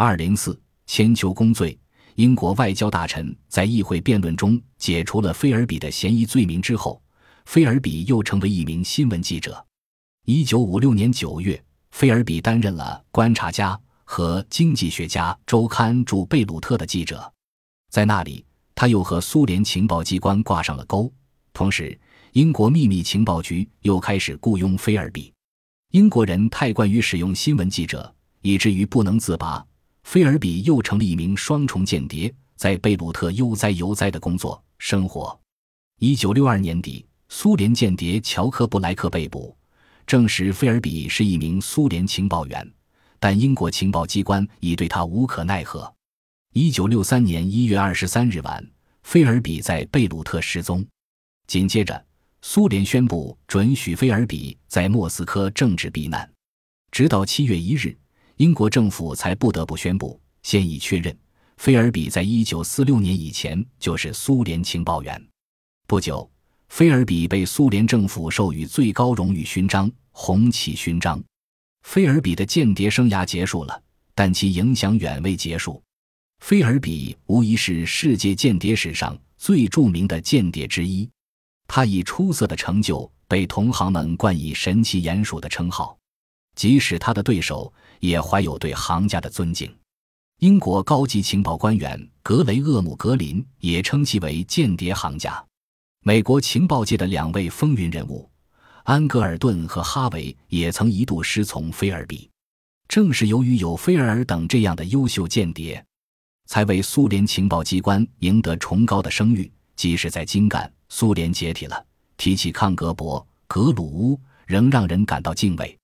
二零四千秋公罪。英国外交大臣在议会辩论中解除了菲尔比的嫌疑罪名之后，菲尔比又成为一名新闻记者。一九五六年九月，菲尔比担任了《观察家》和《经济学家》周刊驻贝鲁特的记者，在那里，他又和苏联情报机关挂上了钩。同时，英国秘密情报局又开始雇佣菲尔比。英国人太惯于使用新闻记者，以至于不能自拔。菲尔比又成了一名双重间谍，在贝鲁特悠哉悠哉的工作生活。一九六二年底，苏联间谍乔科布莱克被捕，证实菲尔比是一名苏联情报员，但英国情报机关已对他无可奈何。一九六三年一月二十三日晚，菲尔比在贝鲁特失踪。紧接着，苏联宣布准许菲尔比在莫斯科政治避难，直到七月一日。英国政府才不得不宣布，现已确认，菲尔比在一九四六年以前就是苏联情报员。不久，菲尔比被苏联政府授予最高荣誉勋章——红旗勋章。菲尔比的间谍生涯结束了，但其影响远未结束。菲尔比无疑是世界间谍史上最著名的间谍之一，他以出色的成就被同行们冠以“神奇鼹鼠”的称号。即使他的对手也怀有对行家的尊敬，英国高级情报官员格雷厄姆·格林也称其为间谍行家。美国情报界的两位风云人物安格尔顿和哈维也曾一度师从菲尔比。正是由于有菲尔等这样的优秀间谍，才为苏联情报机关赢得崇高的声誉。即使在精干，苏联解体了，提起康格博、格鲁乌，仍让人感到敬畏。